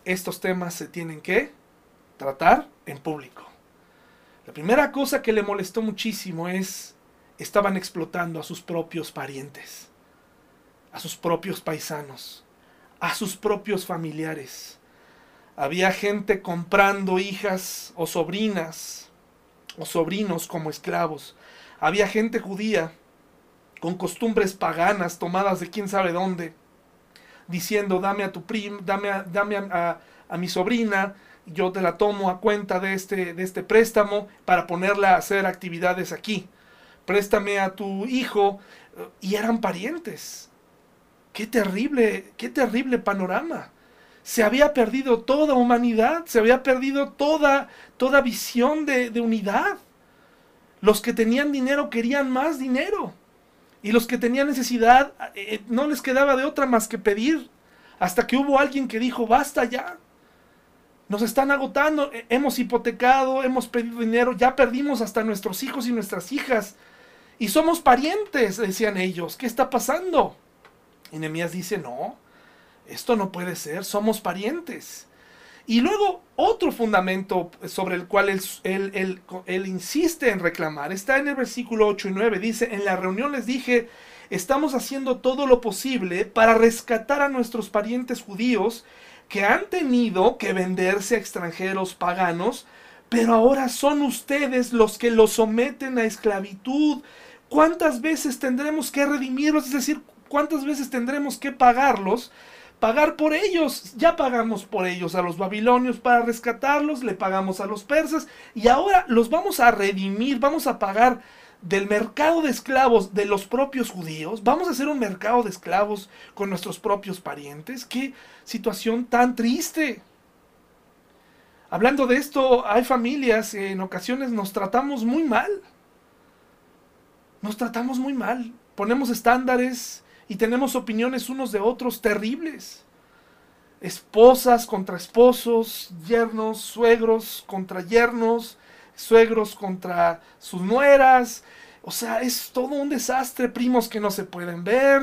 Estos temas se tienen que tratar en público. La primera cosa que le molestó muchísimo es, estaban explotando a sus propios parientes, a sus propios paisanos, a sus propios familiares. Había gente comprando hijas o sobrinas o sobrinos como esclavos. Había gente judía con costumbres paganas tomadas de quién sabe dónde, diciendo, dame a tu prim, dame a, dame a, a mi sobrina, yo te la tomo a cuenta de este, de este préstamo para ponerla a hacer actividades aquí. Préstame a tu hijo. Y eran parientes. Qué terrible, qué terrible panorama. Se había perdido toda humanidad, se había perdido toda, toda visión de, de unidad. Los que tenían dinero querían más dinero. Y los que tenían necesidad eh, no les quedaba de otra más que pedir. Hasta que hubo alguien que dijo, basta ya. Nos están agotando, hemos hipotecado, hemos pedido dinero, ya perdimos hasta nuestros hijos y nuestras hijas. Y somos parientes, decían ellos. ¿Qué está pasando? Y Nehemías dice, no, esto no puede ser, somos parientes. Y luego otro fundamento sobre el cual él, insiste en reclamar está en el versículo 8 y 9. Dice, en la reunión les dije, estamos haciendo todo lo posible para rescatar a nuestros parientes judíos que han tenido que venderse a extranjeros paganos, pero ahora son ustedes los que los someten a esclavitud. ¿Cuántas veces tendremos que redimirlos? Es decir, ¿cuántas veces tendremos que pagarlos? Pagar por ellos. Ya pagamos por ellos a los babilonios para rescatarlos, le pagamos a los persas y ahora los vamos a redimir, vamos a pagar del mercado de esclavos de los propios judíos, vamos a hacer un mercado de esclavos con nuestros propios parientes. Qué situación tan triste. Hablando de esto, hay familias que en ocasiones nos tratamos muy mal. Nos tratamos muy mal. Ponemos estándares y tenemos opiniones unos de otros terribles. Esposas contra esposos, yernos, suegros contra yernos, suegros contra sus nueras. O sea, es todo un desastre, primos que no se pueden ver,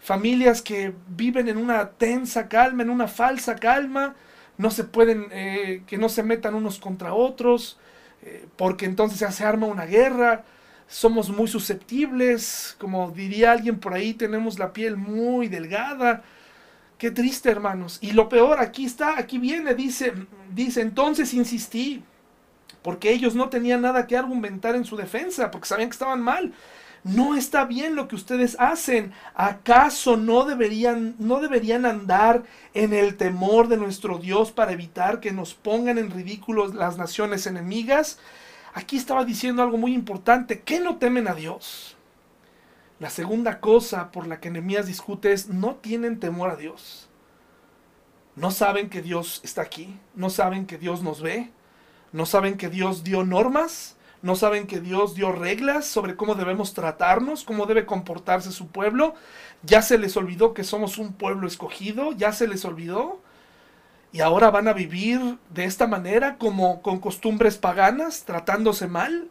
familias que viven en una tensa calma, en una falsa calma, no se pueden, eh, que no se metan unos contra otros, eh, porque entonces ya se arma una guerra, somos muy susceptibles, como diría alguien por ahí, tenemos la piel muy delgada. Qué triste, hermanos. Y lo peor, aquí está, aquí viene, dice, dice, entonces insistí, porque ellos no tenían nada que argumentar en su defensa, porque sabían que estaban mal. No está bien lo que ustedes hacen. ¿Acaso no deberían, no deberían andar en el temor de nuestro Dios para evitar que nos pongan en ridículo las naciones enemigas? Aquí estaba diciendo algo muy importante. ¿Qué no temen a Dios? La segunda cosa por la que Nehemías discute es no tienen temor a Dios. No saben que Dios está aquí, no saben que Dios nos ve, no saben que Dios dio normas, no saben que Dios dio reglas sobre cómo debemos tratarnos, cómo debe comportarse su pueblo. Ya se les olvidó que somos un pueblo escogido, ya se les olvidó. Y ahora van a vivir de esta manera, como con costumbres paganas, tratándose mal.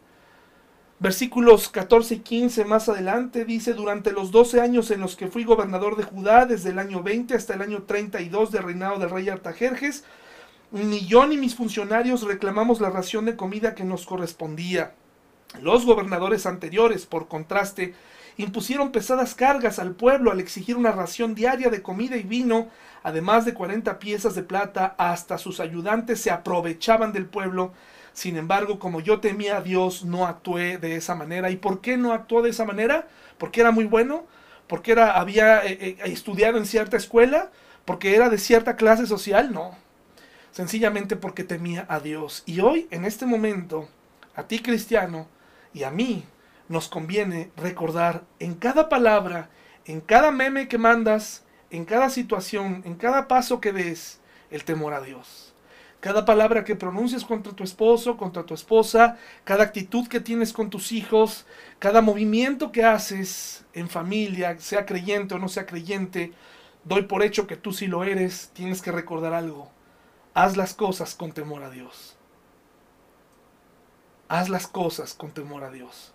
Versículos 14 y 15 más adelante dice, durante los 12 años en los que fui gobernador de Judá, desde el año 20 hasta el año 32 del reinado del rey Artajerjes, ni yo ni mis funcionarios reclamamos la ración de comida que nos correspondía. Los gobernadores anteriores, por contraste, impusieron pesadas cargas al pueblo al exigir una ración diaria de comida y vino, además de 40 piezas de plata, hasta sus ayudantes se aprovechaban del pueblo. Sin embargo, como yo temía a Dios, no actué de esa manera. ¿Y por qué no actuó de esa manera? ¿Porque era muy bueno? ¿Porque era, había eh, eh, estudiado en cierta escuela? ¿Porque era de cierta clase social? No sencillamente porque temía a Dios. Y hoy, en este momento, a ti cristiano y a mí, nos conviene recordar en cada palabra, en cada meme que mandas, en cada situación, en cada paso que des, el temor a Dios. Cada palabra que pronuncies contra tu esposo, contra tu esposa, cada actitud que tienes con tus hijos, cada movimiento que haces en familia, sea creyente o no sea creyente, doy por hecho que tú sí lo eres, tienes que recordar algo haz las cosas con temor a Dios. haz las cosas con temor a Dios.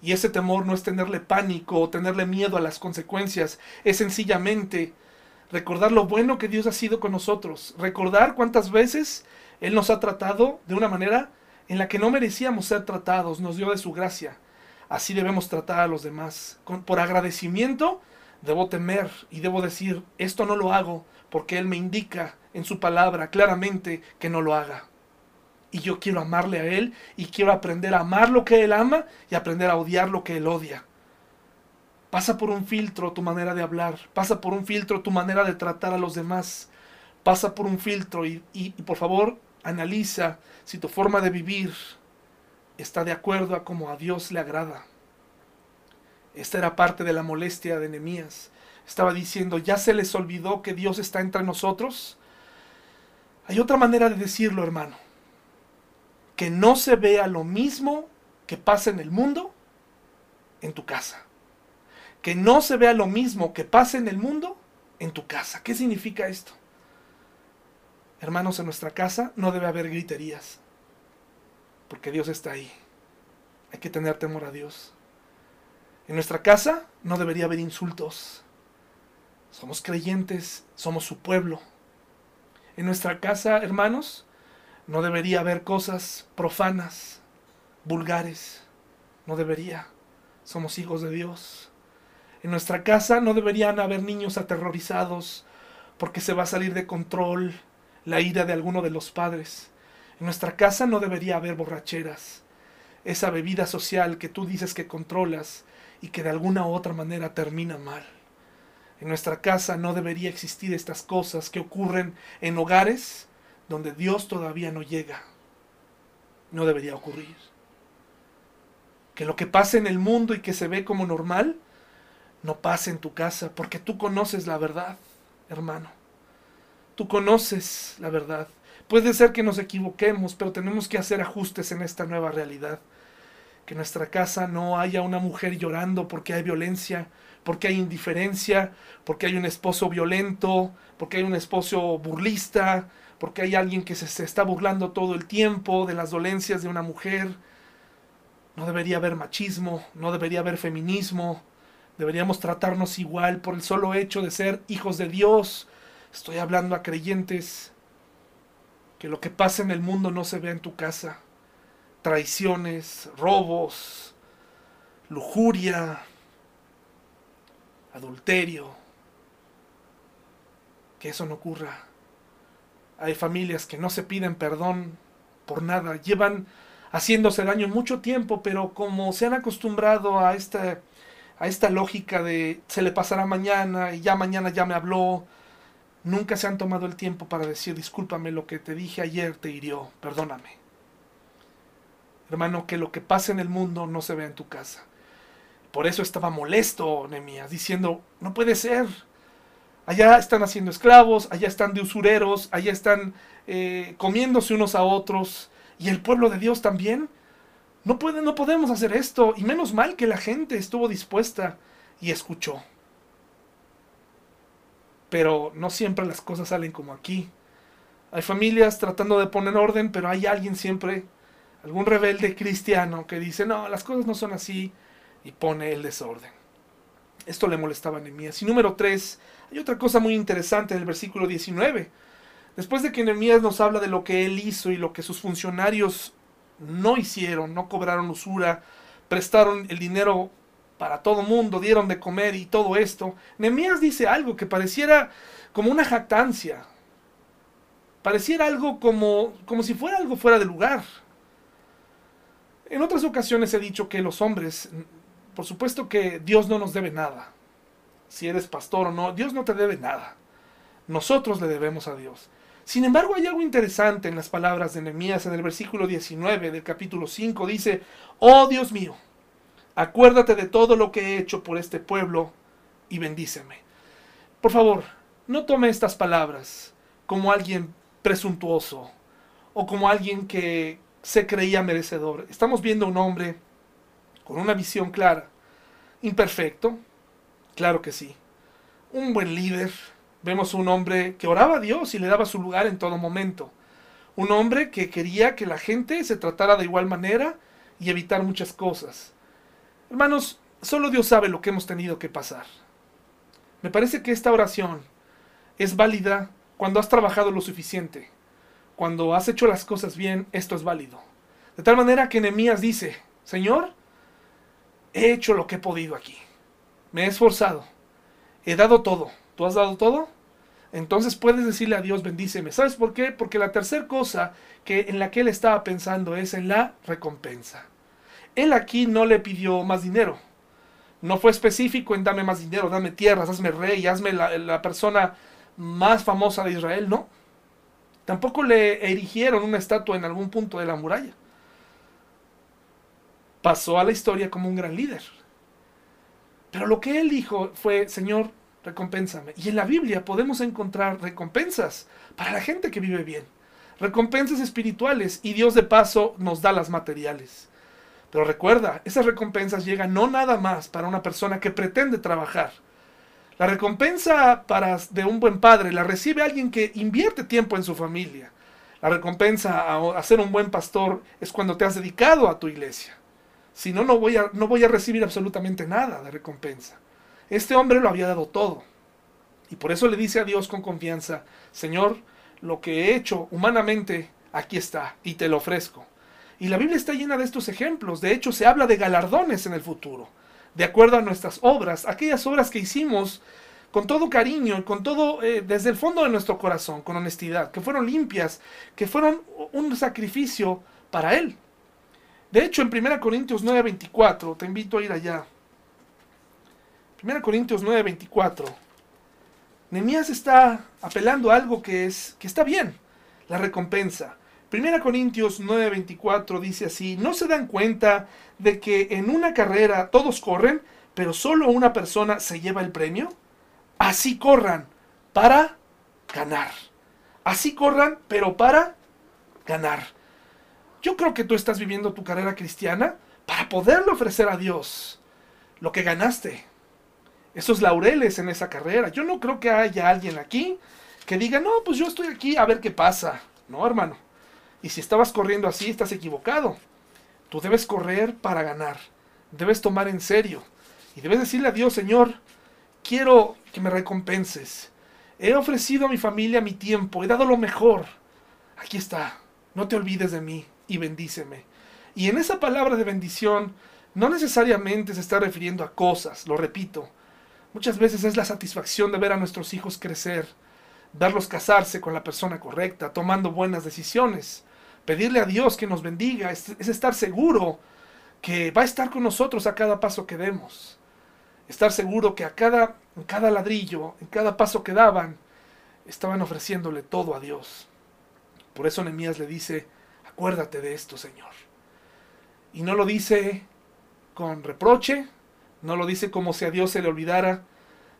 Y ese temor no es tenerle pánico o tenerle miedo a las consecuencias, es sencillamente recordar lo bueno que Dios ha sido con nosotros, recordar cuántas veces Él nos ha tratado de una manera en la que no merecíamos ser tratados, nos dio de su gracia. Así debemos tratar a los demás. por agradecimiento debo temer y debo decir, esto no lo hago porque Él me indica en su palabra claramente que no lo haga. Y yo quiero amarle a Él y quiero aprender a amar lo que Él ama y aprender a odiar lo que Él odia. Pasa por un filtro tu manera de hablar, pasa por un filtro tu manera de tratar a los demás, pasa por un filtro y, y, por favor analiza si tu forma de vivir está de acuerdo a como a Dios le agrada. Esta era parte de la molestia de Nehemías. Estaba diciendo, ¿ya se les olvidó que Dios está entre nosotros? Hay otra manera de decirlo, hermano. Que no se vea lo mismo que pasa en el mundo en tu casa que no se vea lo mismo que pasa en el mundo en tu casa. ¿Qué significa esto? Hermanos, en nuestra casa no debe haber griterías, porque Dios está ahí. Hay que tener temor a Dios. En nuestra casa no debería haber insultos. Somos creyentes, somos su pueblo. En nuestra casa, hermanos, no debería haber cosas profanas, vulgares. No debería. Somos hijos de Dios. En nuestra casa no deberían haber niños aterrorizados porque se va a salir de control la ira de alguno de los padres. En nuestra casa no debería haber borracheras, esa bebida social que tú dices que controlas y que de alguna u otra manera termina mal. En nuestra casa no debería existir estas cosas que ocurren en hogares donde Dios todavía no llega. No debería ocurrir. Que lo que pasa en el mundo y que se ve como normal no pase en tu casa, porque tú conoces la verdad, hermano. Tú conoces la verdad. Puede ser que nos equivoquemos, pero tenemos que hacer ajustes en esta nueva realidad. Que en nuestra casa no haya una mujer llorando porque hay violencia, porque hay indiferencia, porque hay un esposo violento, porque hay un esposo burlista, porque hay alguien que se, está burlando todo el tiempo de las dolencias de una mujer. No debería haber machismo, no debería haber feminismo, Deberíamos tratarnos igual por el solo hecho de ser hijos de Dios. Estoy hablando a creyentes. Que lo que pasa en el mundo no se vea en tu casa. Traiciones, robos, lujuria, adulterio. Que eso no ocurra. Hay familias que no se piden perdón por nada. Llevan haciéndose daño mucho tiempo, pero como se han acostumbrado a esta a esta lógica de se le pasará mañana y ya mañana ya me habló. Nunca se han tomado el tiempo para decir discúlpame lo que te dije ayer te hirió, perdóname. Hermano, que lo que pasa en el mundo no se vea en tu casa. Por eso estaba molesto Nehemías, diciendo, no puede ser. Allá están haciendo esclavos, allá están de usureros, allá están eh, comiéndose unos a otros. Y el pueblo de Dios también no, puede, no podemos hacer esto. Y menos mal que la gente estuvo dispuesta y escuchó. Pero no siempre las cosas salen como aquí. Hay familias tratando de poner orden, pero hay alguien siempre, algún rebelde cristiano que dice, no, las cosas no son así y pone el desorden. Esto le molestaba a Nehemías. Y número 3, hay otra cosa muy interesante en el versículo 19. Después de que Nehemías nos habla de lo que él hizo y lo que sus funcionarios no hicieron, no cobraron usura, prestaron el dinero para todo mundo, dieron de comer y todo esto. Nehemías dice algo que pareciera como una jactancia. Pareciera algo como, como si fuera algo fuera de lugar. En otras ocasiones he dicho que los hombres, por supuesto que Dios no nos debe nada. Si eres pastor o no, Dios no te debe nada. Nosotros le debemos a Dios. Sin embargo, hay algo interesante en las palabras de Nehemías en el versículo 19 del capítulo 5. Dice, oh Dios mío, acuérdate de todo lo que he hecho por este pueblo y bendíceme. Por favor, no tome estas palabras como alguien presuntuoso o como alguien que se creía merecedor. Estamos viendo un hombre con una visión clara, imperfecto, claro que sí, un buen líder, Vemos un hombre que oraba a Dios y le daba su lugar en todo momento. Un hombre que quería que la gente se tratara de igual manera y evitar muchas cosas. Hermanos, solo Dios sabe lo que hemos tenido que pasar. Me parece que esta oración es válida cuando has trabajado lo suficiente. Cuando has hecho las cosas bien, esto es válido. De tal manera que Nehemías dice, Señor, he hecho lo que he podido aquí. Me he esforzado. He dado todo. ¿Tú has dado todo? Entonces puedes decirle a Dios, bendíceme. ¿Sabes por qué? Porque la tercera cosa que en la que él estaba pensando es en la recompensa. Él aquí no le pidió más dinero. No fue específico en dame más dinero, dame tierras, hazme rey, hazme la, la persona más famosa de Israel, no. Tampoco le erigieron una estatua en algún punto de la muralla. Pasó a la historia como un gran líder. Pero lo que él dijo fue, Señor, recompénsame. Y en la Biblia podemos encontrar recompensas para la gente que vive bien. Recompensas espirituales y Dios de paso nos da las materiales. Pero recuerda, esas recompensas llegan no nada más para una persona que pretende trabajar. La recompensa para, de un buen padre la recibe alguien que invierte tiempo en su familia. La recompensa a, a ser un buen pastor es cuando te has dedicado a tu iglesia. Si no, voy, a, no voy a recibir absolutamente nada de recompensa. Este hombre lo había dado todo. Y por eso le dice a Dios con confianza, Señor, lo que he hecho humanamente, aquí está, y te lo ofrezco. Y la Biblia está llena de estos ejemplos. De hecho, se habla de galardones en el futuro, de acuerdo a nuestras obras, aquellas obras que hicimos con todo cariño, con todo eh, desde el fondo de nuestro corazón, con honestidad, que fueron limpias, que fueron un sacrificio para Él. De hecho, en 1 Corintios 9:24, te invito a ir allá. 1 Corintios 9:24. Nehemías está apelando a algo que, es, que está bien, la recompensa. 1 Corintios 9:24 dice así, ¿no se dan cuenta de que en una carrera todos corren, pero solo una persona se lleva el premio? Así corran para ganar. Así corran, pero para ganar. Yo creo que tú estás viviendo tu carrera cristiana para poderle ofrecer a Dios lo que ganaste, esos laureles en esa carrera. Yo no creo que haya alguien aquí que diga, no, pues yo estoy aquí a ver qué pasa. No, hermano. Y si estabas corriendo así, estás equivocado. Tú debes correr para ganar. Debes tomar en serio. Y debes decirle a Dios, Señor, quiero que me recompenses. He ofrecido a mi familia mi tiempo, he dado lo mejor. Aquí está. No te olvides de mí y bendíceme. Y en esa palabra de bendición no necesariamente se está refiriendo a cosas, lo repito. Muchas veces es la satisfacción de ver a nuestros hijos crecer, verlos casarse con la persona correcta, tomando buenas decisiones. Pedirle a Dios que nos bendiga es, estar seguro que va a estar con nosotros a cada paso que demos. Estar seguro que a cada, en cada ladrillo, en cada paso que daban, estaban ofreciéndole todo a Dios. Por eso Nehemías le dice, acuérdate de esto, Señor. Y no lo dice con reproche, no lo dice como si a Dios se le olvidara,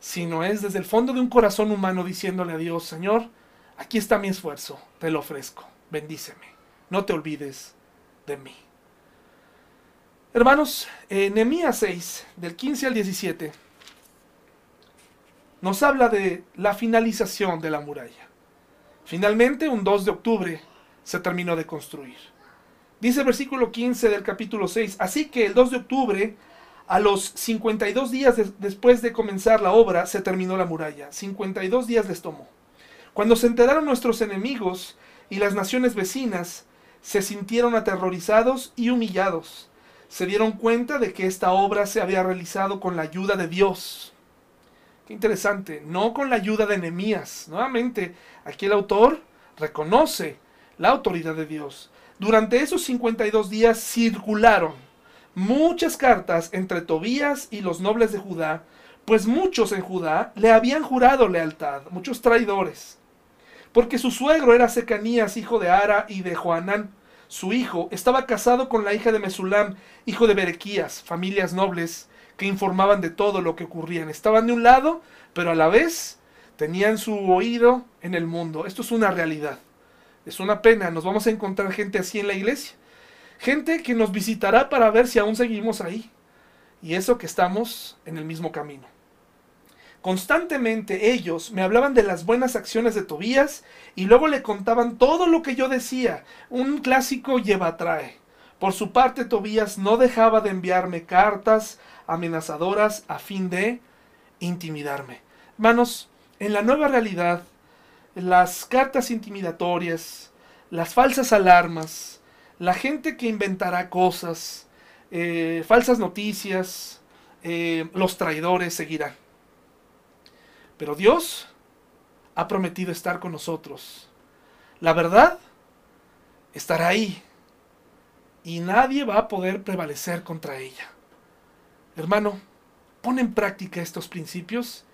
sino es desde el fondo de un corazón humano diciéndole a Dios, Señor, aquí está mi esfuerzo, te lo ofrezco, bendíceme, no te olvides de mí. Hermanos, en Nehemías 6, del 15 al 17, nos habla de la finalización de la muralla. Finalmente, un 2 de octubre, se terminó de construir. Dice el versículo 15 del capítulo 6, así que el 2 de octubre a los 52 días después de comenzar la obra se terminó la muralla. 52 días les tomó. Cuando se enteraron nuestros enemigos y las naciones vecinas, se sintieron aterrorizados y humillados. Se dieron cuenta de que esta obra se había realizado con la ayuda de Dios. Qué interesante, no con la ayuda de Nehemías. Nuevamente, aquí el autor reconoce la autoridad de Dios. Durante esos 52 días circularon muchas cartas entre Tobías y los nobles de Judá, pues muchos en Judá le habían jurado lealtad, muchos traidores. Porque su suegro era Secanías, hijo de Ara y de Joanán. Su hijo estaba casado con la hija de Mesulam, hijo de Berequías, familias nobles que informaban de todo lo que ocurría. Estaban de un lado, pero a la vez tenían su oído en el mundo. Esto es una realidad. Es una pena, nos vamos a encontrar gente así en la iglesia. Gente que nos visitará para ver si aún seguimos ahí. Y eso que estamos en el mismo camino. Constantemente ellos me hablaban de las buenas acciones de Tobías y luego le contaban todo lo que yo decía. Un clásico lleva trae. Por su parte, Tobías no dejaba de enviarme cartas amenazadoras a fin de intimidarme. Hermanos, en la nueva realidad, las cartas intimidatorias, las falsas alarmas, la gente que inventará cosas, eh, falsas noticias, eh, los traidores seguirán. Pero Dios ha prometido estar con nosotros. La verdad estará ahí y nadie va a poder prevalecer contra ella. Hermano, pon en práctica estos principios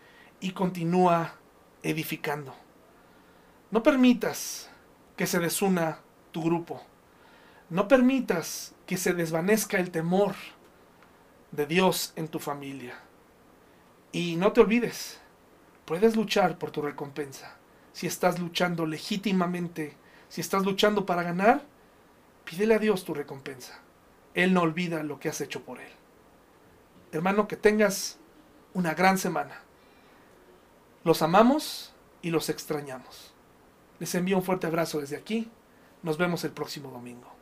y continúa edificando. No permitas que se desuna tu grupo. No permitas que se desvanezca el temor de Dios en tu familia. Y no te olvides, Puedes luchar por tu recompensa. Si estás luchando legítimamente, si estás luchando para ganar, pídele a Dios tu recompensa. Él no olvida lo que has hecho por Él. Hermano, que tengas una gran semana. Los amamos y los extrañamos. Les envío un fuerte abrazo desde aquí. Nos vemos el próximo domingo.